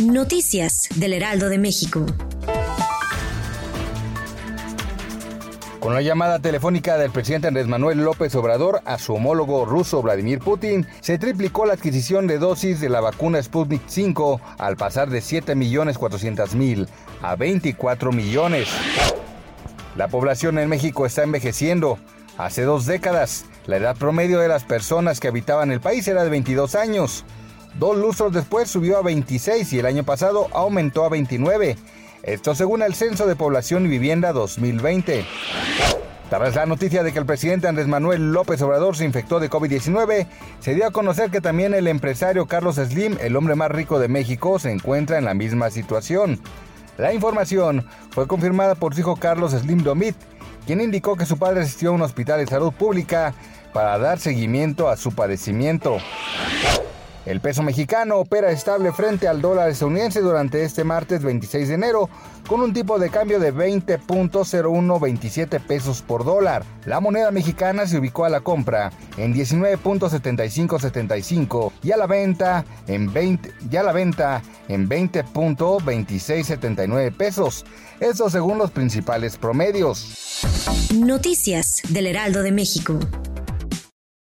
Noticias del Heraldo de México. Con la llamada telefónica del presidente Andrés Manuel López Obrador a su homólogo ruso Vladimir Putin, se triplicó la adquisición de dosis de la vacuna Sputnik 5 al pasar de 7.400.000 a 24 millones. La población en México está envejeciendo. Hace dos décadas, la edad promedio de las personas que habitaban el país era de 22 años. Dos lustros después subió a 26 y el año pasado aumentó a 29. Esto según el Censo de Población y Vivienda 2020. Tras la noticia de que el presidente Andrés Manuel López Obrador se infectó de COVID-19, se dio a conocer que también el empresario Carlos Slim, el hombre más rico de México, se encuentra en la misma situación. La información fue confirmada por su hijo Carlos Slim Domit, quien indicó que su padre asistió a un hospital de salud pública para dar seguimiento a su padecimiento. El peso mexicano opera estable frente al dólar estadounidense durante este martes 26 de enero con un tipo de cambio de 20.0127 pesos por dólar. La moneda mexicana se ubicó a la compra en 19.7575 y a la venta en 20 y a la venta en 20.2679 pesos. Eso según los principales promedios. Noticias del Heraldo de México.